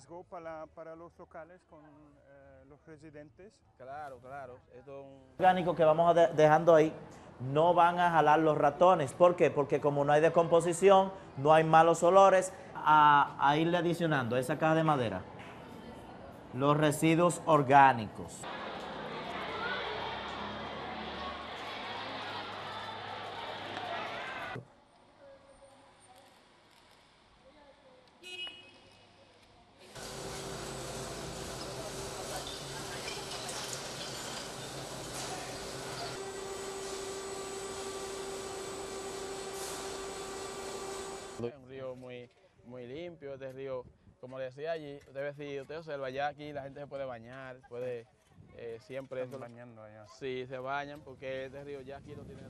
riesgo para, para los locales con eh, los residentes. Claro, claro. Esto es un... orgánico que vamos dejando ahí, no van a jalar los ratones. ¿Por qué? Porque como no hay decomposición, no hay malos olores, a, a irle adicionando a esa caja de madera los residuos orgánicos. Es un río muy, muy limpio, este río, como le decía allí, usted ve, si usted observa ya aquí la gente se puede bañar, puede eh, siempre... Están eso- bañando allá. Sí, se bañan porque este río ya aquí no tiene...